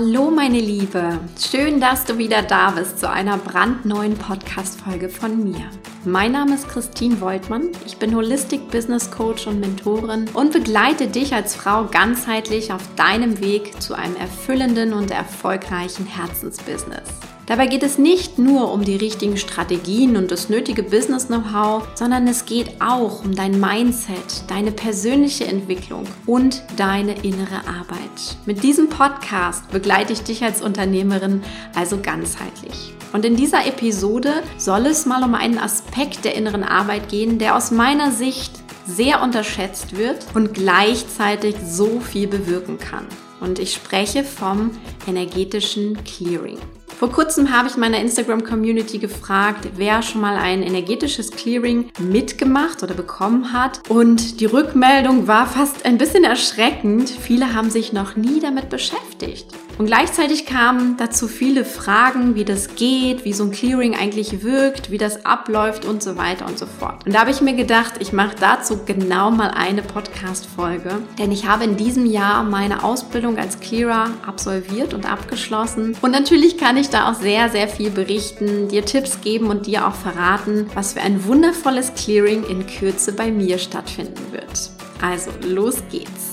Hallo meine Liebe, schön, dass du wieder da bist zu einer brandneuen Podcast-Folge von mir. Mein Name ist Christine Woltmann, ich bin Holistic Business Coach und Mentorin und begleite dich als Frau ganzheitlich auf deinem Weg zu einem erfüllenden und erfolgreichen Herzensbusiness. Dabei geht es nicht nur um die richtigen Strategien und das nötige Business-Know-how, sondern es geht auch um dein Mindset, deine persönliche Entwicklung und deine innere Arbeit. Mit diesem Podcast begleite ich dich als Unternehmerin also ganzheitlich. Und in dieser Episode soll es mal um einen Aspekt der inneren Arbeit gehen, der aus meiner Sicht sehr unterschätzt wird und gleichzeitig so viel bewirken kann. Und ich spreche vom energetischen Clearing. Vor kurzem habe ich meiner Instagram-Community gefragt, wer schon mal ein energetisches Clearing mitgemacht oder bekommen hat. Und die Rückmeldung war fast ein bisschen erschreckend. Viele haben sich noch nie damit beschäftigt. Und gleichzeitig kamen dazu viele Fragen, wie das geht, wie so ein Clearing eigentlich wirkt, wie das abläuft und so weiter und so fort. Und da habe ich mir gedacht, ich mache dazu genau mal eine Podcast-Folge, denn ich habe in diesem Jahr meine Ausbildung als Clearer absolviert und abgeschlossen. Und natürlich kann ich da auch sehr, sehr viel berichten, dir Tipps geben und dir auch verraten, was für ein wundervolles Clearing in Kürze bei mir stattfinden wird. Also, los geht's!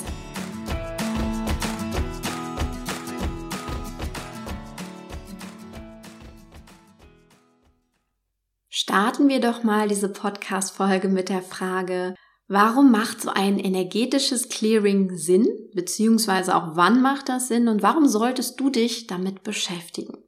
Starten wir doch mal diese Podcast-Folge mit der Frage, warum macht so ein energetisches Clearing Sinn? Beziehungsweise auch wann macht das Sinn und warum solltest du dich damit beschäftigen?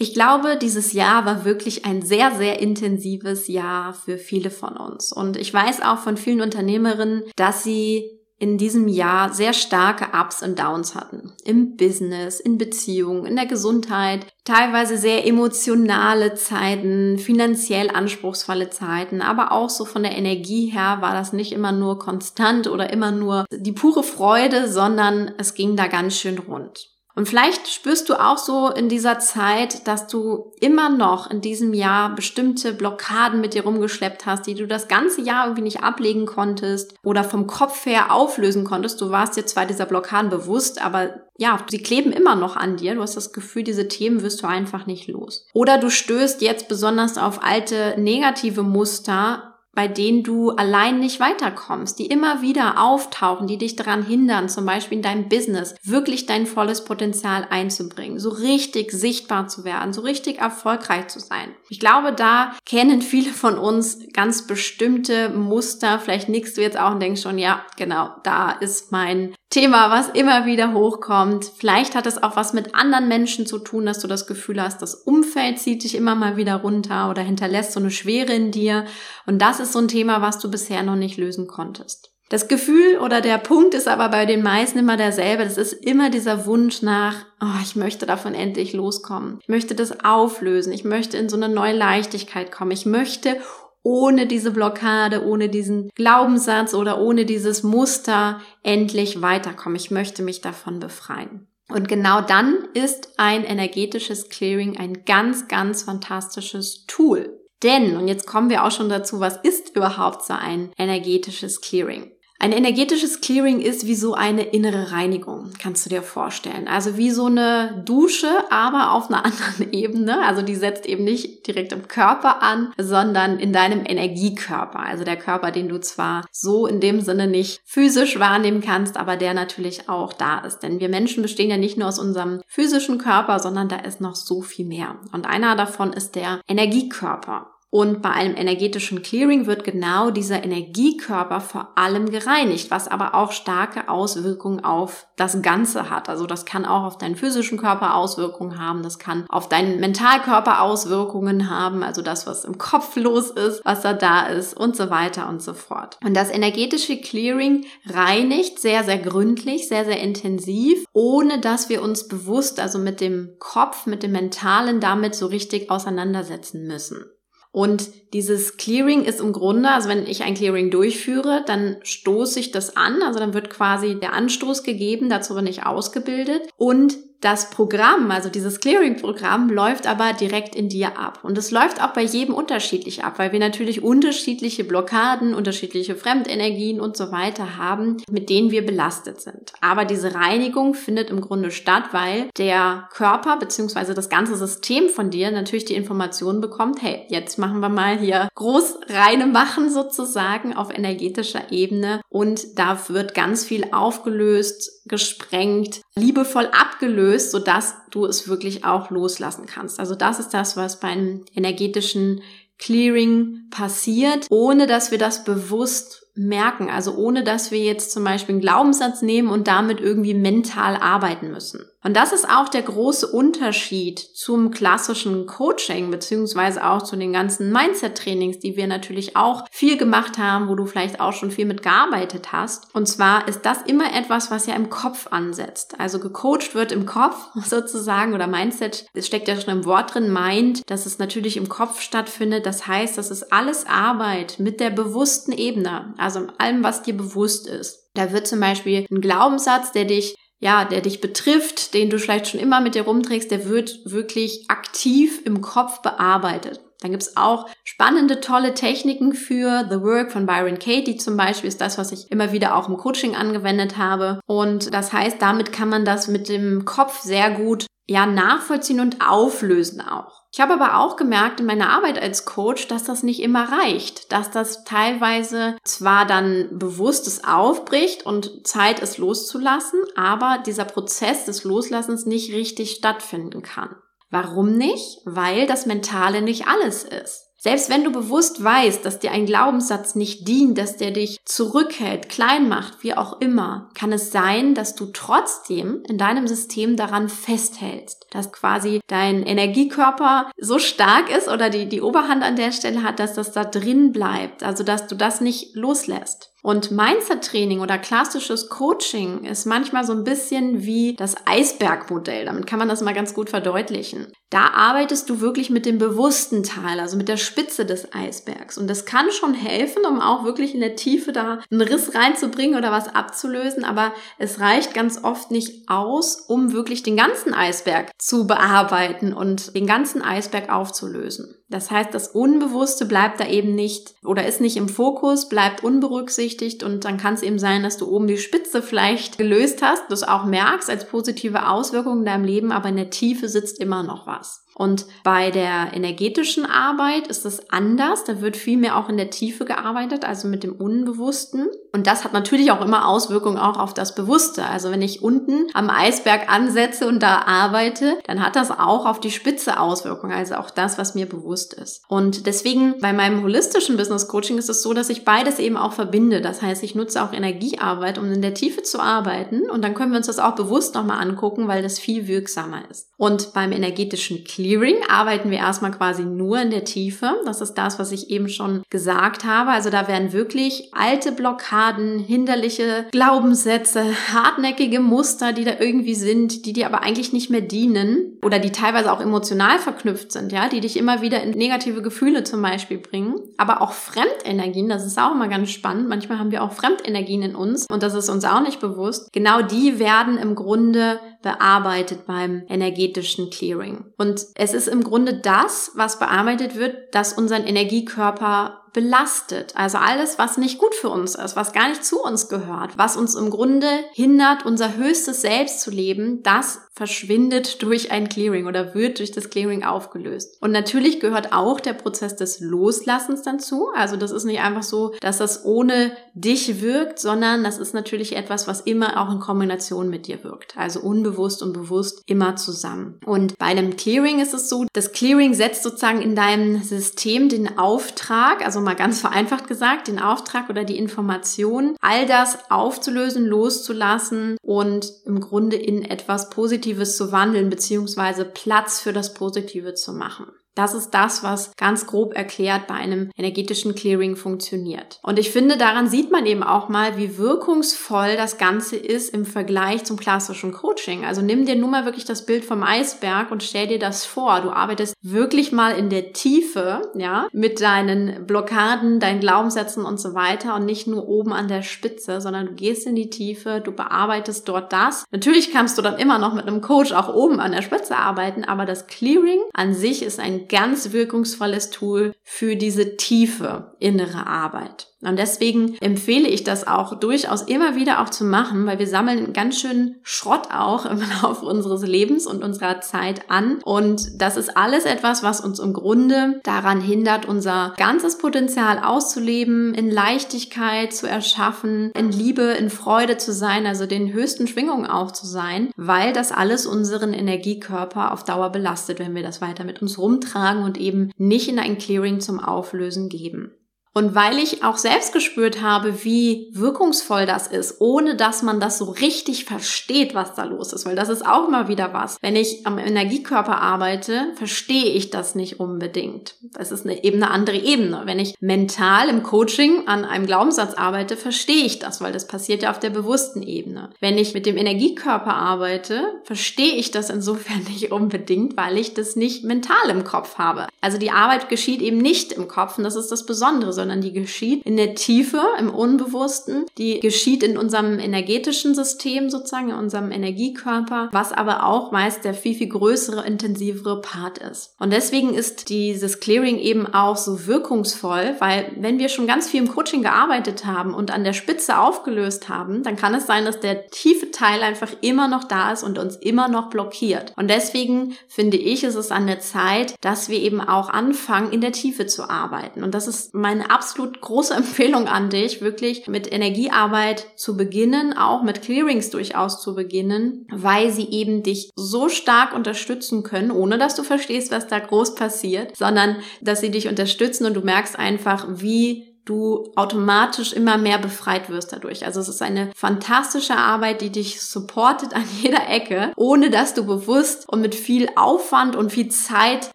Ich glaube, dieses Jahr war wirklich ein sehr, sehr intensives Jahr für viele von uns. Und ich weiß auch von vielen Unternehmerinnen, dass sie in diesem Jahr sehr starke Ups und Downs hatten. Im Business, in Beziehungen, in der Gesundheit, teilweise sehr emotionale Zeiten, finanziell anspruchsvolle Zeiten, aber auch so von der Energie her war das nicht immer nur konstant oder immer nur die pure Freude, sondern es ging da ganz schön rund. Und vielleicht spürst du auch so in dieser Zeit, dass du immer noch in diesem Jahr bestimmte Blockaden mit dir rumgeschleppt hast, die du das ganze Jahr irgendwie nicht ablegen konntest oder vom Kopf her auflösen konntest. Du warst dir zwar dieser Blockaden bewusst, aber ja, sie kleben immer noch an dir. Du hast das Gefühl, diese Themen wirst du einfach nicht los. Oder du stößt jetzt besonders auf alte negative Muster, bei denen du allein nicht weiterkommst, die immer wieder auftauchen, die dich daran hindern, zum Beispiel in deinem Business wirklich dein volles Potenzial einzubringen, so richtig sichtbar zu werden, so richtig erfolgreich zu sein. Ich glaube, da kennen viele von uns ganz bestimmte Muster. Vielleicht nickst du jetzt auch und denkst schon, ja, genau, da ist mein Thema, was immer wieder hochkommt. Vielleicht hat es auch was mit anderen Menschen zu tun, dass du das Gefühl hast, das Umfeld zieht dich immer mal wieder runter oder hinterlässt so eine Schwere in dir. Und das ist so ein Thema, was du bisher noch nicht lösen konntest. Das Gefühl oder der Punkt ist aber bei den meisten immer derselbe. Das ist immer dieser Wunsch nach, oh, ich möchte davon endlich loskommen. Ich möchte das auflösen. Ich möchte in so eine neue Leichtigkeit kommen. Ich möchte ohne diese Blockade, ohne diesen Glaubenssatz oder ohne dieses Muster endlich weiterkommen. Ich möchte mich davon befreien. Und genau dann ist ein energetisches Clearing ein ganz, ganz fantastisches Tool. Denn, und jetzt kommen wir auch schon dazu, was ist überhaupt so ein energetisches Clearing? Ein energetisches Clearing ist wie so eine innere Reinigung, kannst du dir vorstellen. Also wie so eine Dusche, aber auf einer anderen Ebene. Also die setzt eben nicht direkt im Körper an, sondern in deinem Energiekörper. Also der Körper, den du zwar so in dem Sinne nicht physisch wahrnehmen kannst, aber der natürlich auch da ist. Denn wir Menschen bestehen ja nicht nur aus unserem physischen Körper, sondern da ist noch so viel mehr. Und einer davon ist der Energiekörper. Und bei einem energetischen Clearing wird genau dieser Energiekörper vor allem gereinigt, was aber auch starke Auswirkungen auf das Ganze hat. Also das kann auch auf deinen physischen Körper Auswirkungen haben, das kann auf deinen Mentalkörper Auswirkungen haben, also das, was im Kopf los ist, was da da ist und so weiter und so fort. Und das energetische Clearing reinigt sehr, sehr gründlich, sehr, sehr intensiv, ohne dass wir uns bewusst, also mit dem Kopf, mit dem Mentalen damit so richtig auseinandersetzen müssen. Und dieses Clearing ist im Grunde, also wenn ich ein Clearing durchführe, dann stoße ich das an, also dann wird quasi der Anstoß gegeben, dazu bin ich ausgebildet. Und Das Programm, also dieses Clearing-Programm, läuft aber direkt in dir ab. Und es läuft auch bei jedem unterschiedlich ab, weil wir natürlich unterschiedliche Blockaden, unterschiedliche Fremdenergien und so weiter haben, mit denen wir belastet sind. Aber diese Reinigung findet im Grunde statt, weil der Körper bzw. das ganze System von dir natürlich die Information bekommt, hey, jetzt machen wir mal hier groß reine machen sozusagen auf energetischer Ebene und da wird ganz viel aufgelöst, gesprengt, liebevoll abgelöst, sodass du es wirklich auch loslassen kannst. Also das ist das, was beim energetischen Clearing passiert, ohne dass wir das bewusst merken. Also ohne dass wir jetzt zum Beispiel einen Glaubenssatz nehmen und damit irgendwie mental arbeiten müssen. Und das ist auch der große Unterschied zum klassischen Coaching, beziehungsweise auch zu den ganzen Mindset-Trainings, die wir natürlich auch viel gemacht haben, wo du vielleicht auch schon viel mit gearbeitet hast. Und zwar ist das immer etwas, was ja im Kopf ansetzt. Also gecoacht wird im Kopf sozusagen oder Mindset, es steckt ja schon im Wort drin, meint, dass es natürlich im Kopf stattfindet. Das heißt, das ist alles Arbeit mit der bewussten Ebene also allem, was dir bewusst ist. Da wird zum Beispiel ein Glaubenssatz, der dich ja, der dich betrifft, den du vielleicht schon immer mit dir rumträgst, der wird wirklich aktiv im Kopf bearbeitet. Dann gibt's auch spannende, tolle Techniken für The Work von Byron Katie zum Beispiel ist das, was ich immer wieder auch im Coaching angewendet habe. Und das heißt, damit kann man das mit dem Kopf sehr gut ja nachvollziehen und auflösen auch. Ich habe aber auch gemerkt in meiner Arbeit als Coach, dass das nicht immer reicht, dass das teilweise zwar dann bewusstes aufbricht und Zeit ist loszulassen, aber dieser Prozess des Loslassens nicht richtig stattfinden kann. Warum nicht? Weil das Mentale nicht alles ist. Selbst wenn du bewusst weißt, dass dir ein Glaubenssatz nicht dient, dass der dich zurückhält, klein macht, wie auch immer, kann es sein, dass du trotzdem in deinem System daran festhältst, dass quasi dein Energiekörper so stark ist oder die, die Oberhand an der Stelle hat, dass das da drin bleibt, also dass du das nicht loslässt. Und Mindset-Training oder klassisches Coaching ist manchmal so ein bisschen wie das Eisbergmodell. Damit kann man das mal ganz gut verdeutlichen. Da arbeitest du wirklich mit dem bewussten Teil, also mit der Spitze des Eisbergs. Und das kann schon helfen, um auch wirklich in der Tiefe da einen Riss reinzubringen oder was abzulösen. Aber es reicht ganz oft nicht aus, um wirklich den ganzen Eisberg zu bearbeiten und den ganzen Eisberg aufzulösen. Das heißt, das Unbewusste bleibt da eben nicht oder ist nicht im Fokus, bleibt unberücksichtigt und dann kann es eben sein, dass du oben die Spitze vielleicht gelöst hast, das auch merkst als positive Auswirkung in deinem Leben, aber in der Tiefe sitzt immer noch was. Und bei der energetischen Arbeit ist es anders. Da wird viel mehr auch in der Tiefe gearbeitet, also mit dem Unbewussten. Und das hat natürlich auch immer Auswirkungen auch auf das Bewusste. Also wenn ich unten am Eisberg ansetze und da arbeite, dann hat das auch auf die Spitze Auswirkungen, also auch das, was mir bewusst ist. Und deswegen bei meinem holistischen Business Coaching ist es so, dass ich beides eben auch verbinde. Das heißt, ich nutze auch Energiearbeit, um in der Tiefe zu arbeiten. Und dann können wir uns das auch bewusst nochmal angucken, weil das viel wirksamer ist. Und beim energetischen Clearing arbeiten wir erstmal quasi nur in der Tiefe. Das ist das, was ich eben schon gesagt habe. Also da werden wirklich alte Blockaden, hinderliche Glaubenssätze, hartnäckige Muster, die da irgendwie sind, die dir aber eigentlich nicht mehr dienen oder die teilweise auch emotional verknüpft sind, ja, die dich immer wieder in negative Gefühle zum Beispiel bringen. Aber auch Fremdenergien, das ist auch immer ganz spannend. Manchmal haben wir auch Fremdenergien in uns und das ist uns auch nicht bewusst. Genau die werden im Grunde bearbeitet beim energetischen Clearing. Und es ist im Grunde das, was bearbeitet wird, dass unseren Energiekörper belastet. Also alles, was nicht gut für uns ist, was gar nicht zu uns gehört, was uns im Grunde hindert, unser höchstes Selbst zu leben, das verschwindet durch ein Clearing oder wird durch das Clearing aufgelöst. Und natürlich gehört auch der Prozess des Loslassens dazu. Also das ist nicht einfach so, dass das ohne dich wirkt, sondern das ist natürlich etwas, was immer auch in Kombination mit dir wirkt. Also unbewusst und bewusst immer zusammen. Und bei einem Clearing ist es so, das Clearing setzt sozusagen in deinem System den Auftrag, also mal ganz vereinfacht gesagt, den Auftrag oder die Information, all das aufzulösen, loszulassen und im Grunde in etwas Positives zu wandeln, beziehungsweise Platz für das Positive zu machen. Das ist das, was ganz grob erklärt bei einem energetischen Clearing funktioniert. Und ich finde, daran sieht man eben auch mal, wie wirkungsvoll das Ganze ist im Vergleich zum klassischen Coaching. Also nimm dir nur mal wirklich das Bild vom Eisberg und stell dir das vor. Du arbeitest wirklich mal in der Tiefe, ja, mit deinen Blockaden, deinen Glaubenssätzen und so weiter und nicht nur oben an der Spitze, sondern du gehst in die Tiefe, du bearbeitest dort das. Natürlich kannst du dann immer noch mit einem Coach auch oben an der Spitze arbeiten, aber das Clearing an sich ist ganz wirkungsvolles Tool für diese tiefe innere Arbeit. Und deswegen empfehle ich das auch durchaus immer wieder auch zu machen, weil wir sammeln ganz schön Schrott auch im Laufe unseres Lebens und unserer Zeit an. Und das ist alles etwas, was uns im Grunde daran hindert, unser ganzes Potenzial auszuleben, in Leichtigkeit zu erschaffen, in Liebe, in Freude zu sein, also den höchsten Schwingungen auch zu sein, weil das alles unseren Energiekörper auf Dauer belastet, wenn wir das weiter mit uns rumtragen und eben nicht in ein Clearing zum Auflösen geben. Und weil ich auch selbst gespürt habe, wie wirkungsvoll das ist, ohne dass man das so richtig versteht, was da los ist, weil das ist auch mal wieder was. Wenn ich am Energiekörper arbeite, verstehe ich das nicht unbedingt. Das ist eine, eben eine andere Ebene. Wenn ich mental im Coaching an einem Glaubenssatz arbeite, verstehe ich das, weil das passiert ja auf der bewussten Ebene. Wenn ich mit dem Energiekörper arbeite, verstehe ich das insofern nicht unbedingt, weil ich das nicht mental im Kopf habe. Also die Arbeit geschieht eben nicht im Kopf und das ist das Besondere sondern die geschieht in der Tiefe, im Unbewussten, die geschieht in unserem energetischen System sozusagen, in unserem Energiekörper, was aber auch meist der viel, viel größere, intensivere Part ist. Und deswegen ist dieses Clearing eben auch so wirkungsvoll, weil wenn wir schon ganz viel im Coaching gearbeitet haben und an der Spitze aufgelöst haben, dann kann es sein, dass der tiefe Teil einfach immer noch da ist und uns immer noch blockiert. Und deswegen finde ich, ist es an der Zeit, dass wir eben auch anfangen, in der Tiefe zu arbeiten. Und das ist meine absolut große Empfehlung an dich, wirklich mit Energiearbeit zu beginnen, auch mit Clearings durchaus zu beginnen, weil sie eben dich so stark unterstützen können, ohne dass du verstehst, was da groß passiert, sondern dass sie dich unterstützen und du merkst einfach, wie du automatisch immer mehr befreit wirst dadurch. Also es ist eine fantastische Arbeit, die dich supportet an jeder Ecke, ohne dass du bewusst und mit viel Aufwand und viel Zeit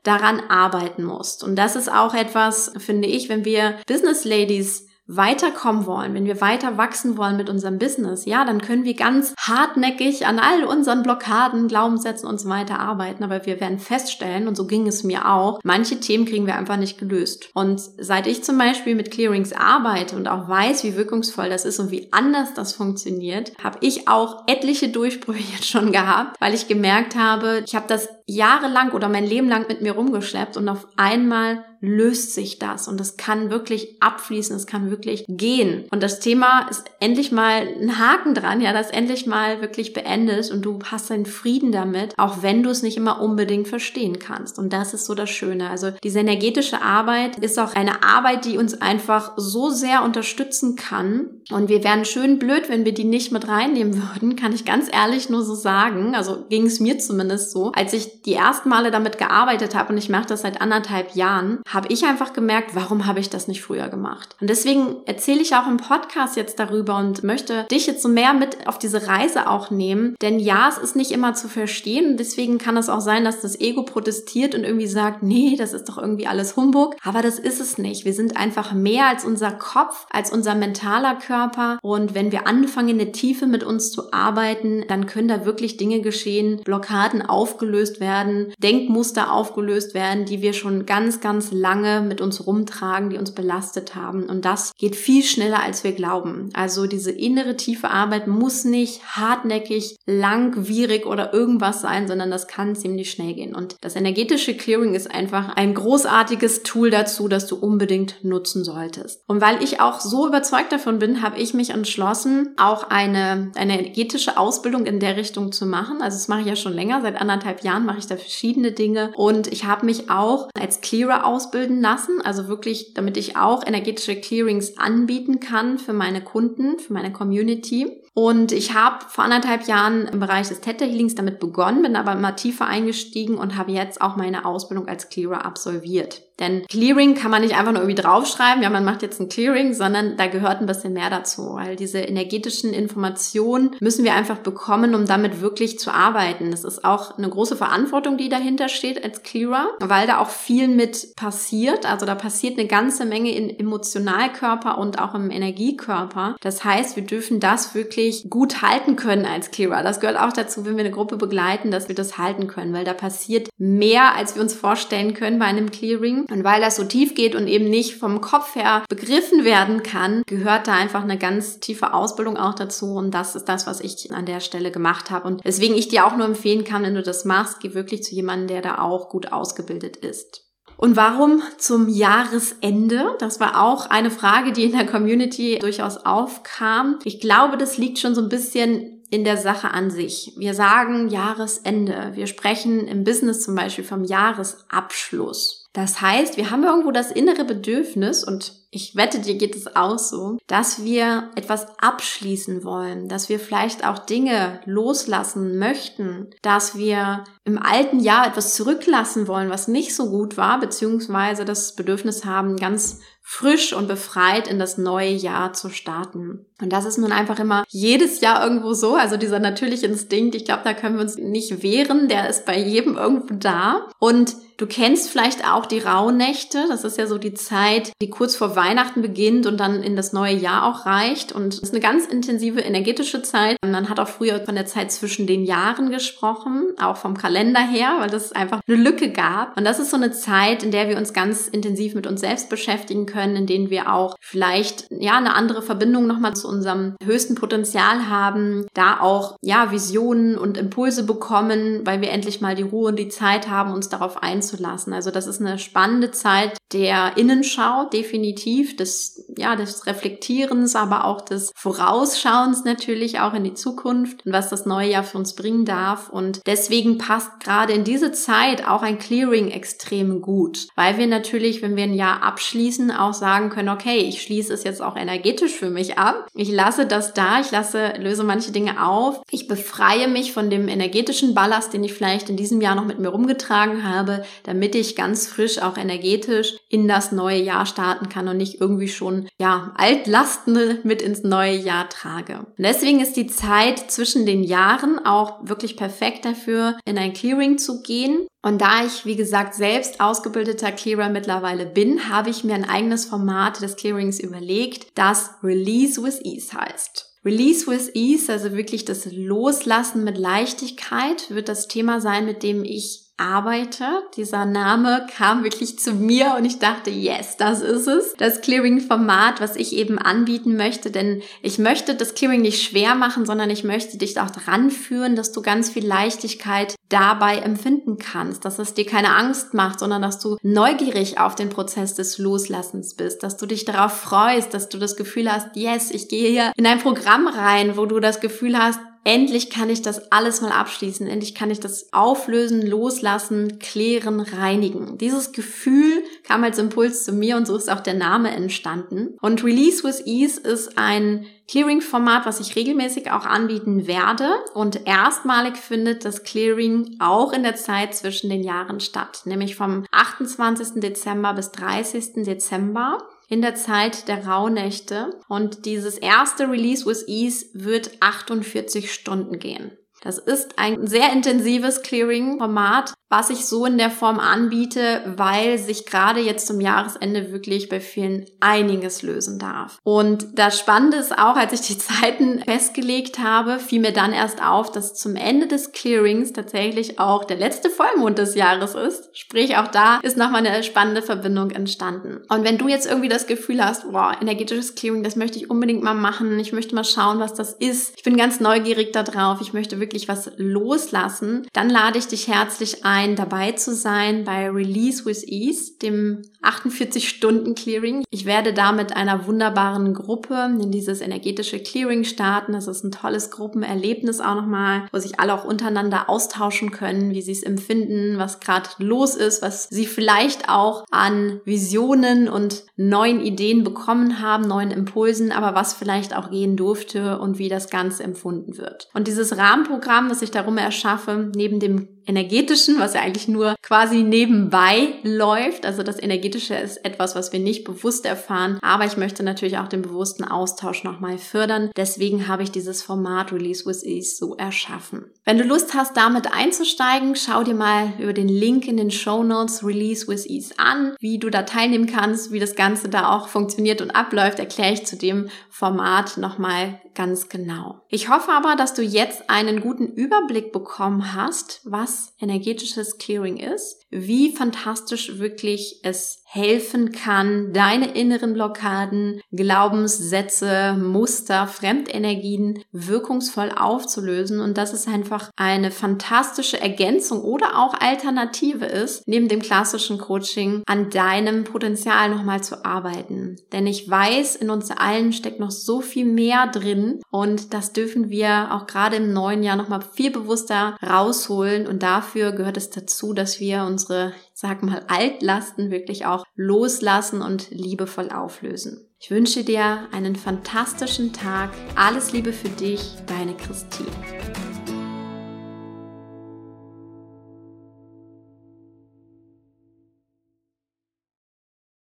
daran arbeiten musst. Und das ist auch etwas, finde ich, wenn wir Business Ladies weiterkommen wollen, wenn wir weiter wachsen wollen mit unserem Business, ja, dann können wir ganz hartnäckig an all unseren Blockaden, Glaubenssätzen und so weiter arbeiten, aber wir werden feststellen, und so ging es mir auch, manche Themen kriegen wir einfach nicht gelöst. Und seit ich zum Beispiel mit Clearings arbeite und auch weiß, wie wirkungsvoll das ist und wie anders das funktioniert, habe ich auch etliche Durchbrüche jetzt schon gehabt, weil ich gemerkt habe, ich habe das jahrelang oder mein Leben lang mit mir rumgeschleppt und auf einmal löst sich das und es kann wirklich abfließen, es kann wirklich gehen. Und das Thema ist endlich mal ein Haken dran, ja, das endlich mal wirklich beendet und du hast deinen Frieden damit, auch wenn du es nicht immer unbedingt verstehen kannst. Und das ist so das Schöne. Also diese energetische Arbeit ist auch eine Arbeit, die uns einfach so sehr unterstützen kann. Und wir wären schön blöd, wenn wir die nicht mit reinnehmen würden, kann ich ganz ehrlich nur so sagen. Also ging es mir zumindest so. Als ich die ersten Male damit gearbeitet habe und ich mache das seit anderthalb Jahren, habe ich einfach gemerkt, warum habe ich das nicht früher gemacht? Und deswegen erzähle ich auch im Podcast jetzt darüber und möchte dich jetzt so mehr mit auf diese Reise auch nehmen. Denn ja, es ist nicht immer zu verstehen deswegen kann es auch sein, dass das Ego protestiert und irgendwie sagt, nee, das ist doch irgendwie alles Humbug. Aber das ist es nicht. Wir sind einfach mehr als unser Kopf, als unser mentaler Körper. Und wenn wir anfangen, in der Tiefe mit uns zu arbeiten, dann können da wirklich Dinge geschehen, Blockaden aufgelöst werden, Denkmuster aufgelöst werden, die wir schon ganz, ganz lange mit uns rumtragen, die uns belastet haben. Und das geht viel schneller, als wir glauben. Also diese innere tiefe Arbeit muss nicht hartnäckig, langwierig oder irgendwas sein, sondern das kann ziemlich schnell gehen. Und das energetische Clearing ist einfach ein großartiges Tool dazu, das du unbedingt nutzen solltest. Und weil ich auch so überzeugt davon bin, habe ich mich entschlossen, auch eine, eine energetische Ausbildung in der Richtung zu machen. Also das mache ich ja schon länger. Seit anderthalb Jahren mache ich da verschiedene Dinge. Und ich habe mich auch als Clearer ausbilden ausbilden lassen, also wirklich, damit ich auch energetische Clearings anbieten kann für meine Kunden, für meine Community. Und ich habe vor anderthalb Jahren im Bereich des Theta Healings damit begonnen, bin aber immer tiefer eingestiegen und habe jetzt auch meine Ausbildung als Clearer absolviert. Denn Clearing kann man nicht einfach nur irgendwie draufschreiben, ja, man macht jetzt ein Clearing, sondern da gehört ein bisschen mehr dazu, weil diese energetischen Informationen müssen wir einfach bekommen, um damit wirklich zu arbeiten. Das ist auch eine große Verantwortung, die dahinter steht als Clearer, weil da auch viel mit passiert. Also da passiert eine ganze Menge in Emotionalkörper und auch im Energiekörper. Das heißt, wir dürfen das wirklich gut halten können als Clearer. Das gehört auch dazu, wenn wir eine Gruppe begleiten, dass wir das halten können, weil da passiert mehr, als wir uns vorstellen können bei einem Clearing. Und weil das so tief geht und eben nicht vom Kopf her begriffen werden kann, gehört da einfach eine ganz tiefe Ausbildung auch dazu. Und das ist das, was ich an der Stelle gemacht habe. Und deswegen ich dir auch nur empfehlen kann, wenn du das machst, geh wirklich zu jemandem, der da auch gut ausgebildet ist. Und warum zum Jahresende? Das war auch eine Frage, die in der Community durchaus aufkam. Ich glaube, das liegt schon so ein bisschen in der Sache an sich. Wir sagen Jahresende. Wir sprechen im Business zum Beispiel vom Jahresabschluss. Das heißt, wir haben irgendwo das innere Bedürfnis, und ich wette, dir geht es auch so, dass wir etwas abschließen wollen, dass wir vielleicht auch Dinge loslassen möchten, dass wir im alten Jahr etwas zurücklassen wollen, was nicht so gut war, beziehungsweise das Bedürfnis haben, ganz frisch und befreit in das neue Jahr zu starten. Und das ist nun einfach immer jedes Jahr irgendwo so. Also dieser natürliche Instinkt, ich glaube, da können wir uns nicht wehren. Der ist bei jedem irgendwo da. Und Du kennst vielleicht auch die Rauhnächte. Das ist ja so die Zeit, die kurz vor Weihnachten beginnt und dann in das neue Jahr auch reicht. Und es ist eine ganz intensive energetische Zeit. Man hat auch früher von der Zeit zwischen den Jahren gesprochen, auch vom Kalender her, weil es einfach eine Lücke gab. Und das ist so eine Zeit, in der wir uns ganz intensiv mit uns selbst beschäftigen können, in denen wir auch vielleicht, ja, eine andere Verbindung nochmal zu unserem höchsten Potenzial haben, da auch, ja, Visionen und Impulse bekommen, weil wir endlich mal die Ruhe und die Zeit haben, uns darauf einzulassen einzulassen. Also das ist eine spannende Zeit der Innenschau, definitiv, des, ja, des Reflektierens, aber auch des Vorausschauens natürlich auch in die Zukunft und was das neue Jahr für uns bringen darf. Und deswegen passt gerade in diese Zeit auch ein Clearing extrem gut, weil wir natürlich, wenn wir ein Jahr abschließen, auch sagen können, okay, ich schließe es jetzt auch energetisch für mich ab. Ich lasse das da, ich lasse, löse manche Dinge auf. Ich befreie mich von dem energetischen Ballast, den ich vielleicht in diesem Jahr noch mit mir rumgetragen habe, damit ich ganz frisch auch energetisch in das neue Jahr starten kann und nicht irgendwie schon, ja, Altlasten mit ins neue Jahr trage. Und deswegen ist die Zeit zwischen den Jahren auch wirklich perfekt dafür, in ein Clearing zu gehen. Und da ich, wie gesagt, selbst ausgebildeter Clearer mittlerweile bin, habe ich mir ein eigenes Format des Clearings überlegt, das Release with Ease heißt. Release with Ease, also wirklich das Loslassen mit Leichtigkeit, wird das Thema sein, mit dem ich arbeite. Dieser Name kam wirklich zu mir und ich dachte, yes, das ist es. Das Clearing-Format, was ich eben anbieten möchte, denn ich möchte das Clearing nicht schwer machen, sondern ich möchte dich auch dran führen, dass du ganz viel Leichtigkeit dabei empfinden kannst, dass es dir keine Angst macht, sondern dass du neugierig auf den Prozess des Loslassens bist, dass du dich darauf freust, dass du das Gefühl hast, yes, ich gehe hier in ein Programm rein, wo du das Gefühl hast, endlich kann ich das alles mal abschließen, endlich kann ich das auflösen, loslassen, klären, reinigen. Dieses Gefühl kam als Impuls zu mir und so ist auch der Name entstanden. Und Release with Ease ist ein Clearing-Format, was ich regelmäßig auch anbieten werde. Und erstmalig findet das Clearing auch in der Zeit zwischen den Jahren statt, nämlich vom 28. Dezember bis 30. Dezember in der Zeit der Rauhnächte. Und dieses erste Release with Ease wird 48 Stunden gehen. Das ist ein sehr intensives Clearing-Format, was ich so in der Form anbiete, weil sich gerade jetzt zum Jahresende wirklich bei vielen einiges lösen darf. Und das Spannende ist auch, als ich die Zeiten festgelegt habe, fiel mir dann erst auf, dass zum Ende des Clearings tatsächlich auch der letzte Vollmond des Jahres ist. Sprich, auch da ist nochmal eine spannende Verbindung entstanden. Und wenn du jetzt irgendwie das Gefühl hast, wow, energetisches Clearing, das möchte ich unbedingt mal machen, ich möchte mal schauen, was das ist, ich bin ganz neugierig darauf, ich möchte wirklich was loslassen, dann lade ich dich herzlich ein, ein, dabei zu sein bei Release with Ease, dem 48-Stunden-Clearing. Ich werde da mit einer wunderbaren Gruppe in dieses energetische Clearing starten. Das ist ein tolles Gruppenerlebnis auch nochmal, wo sich alle auch untereinander austauschen können, wie sie es empfinden, was gerade los ist, was sie vielleicht auch an Visionen und neuen Ideen bekommen haben, neuen Impulsen, aber was vielleicht auch gehen durfte und wie das Ganze empfunden wird. Und dieses Rahmenprogramm, das ich darum erschaffe, neben dem energetischen, was ja eigentlich nur quasi nebenbei läuft. Also das energetische ist etwas, was wir nicht bewusst erfahren, aber ich möchte natürlich auch den bewussten Austausch nochmal fördern. Deswegen habe ich dieses Format Release with Ease so erschaffen. Wenn du Lust hast, damit einzusteigen, schau dir mal über den Link in den Show Notes Release with Ease an, wie du da teilnehmen kannst, wie das Ganze da auch funktioniert und abläuft, erkläre ich zu dem Format nochmal ganz genau. Ich hoffe aber, dass du jetzt einen guten Überblick bekommen hast, was energetisches Clearing ist, wie fantastisch wirklich es helfen kann, deine inneren Blockaden, Glaubenssätze, Muster, Fremdenergien wirkungsvoll aufzulösen. Und dass es einfach eine fantastische Ergänzung oder auch Alternative ist, neben dem klassischen Coaching an deinem Potenzial nochmal zu arbeiten. Denn ich weiß, in uns allen steckt noch so viel mehr drin. Und das dürfen wir auch gerade im neuen Jahr nochmal viel bewusster rausholen. Und dafür gehört es dazu, dass wir unsere sag mal, Altlasten wirklich auch loslassen und liebevoll auflösen. Ich wünsche dir einen fantastischen Tag. Alles Liebe für dich, deine Christine.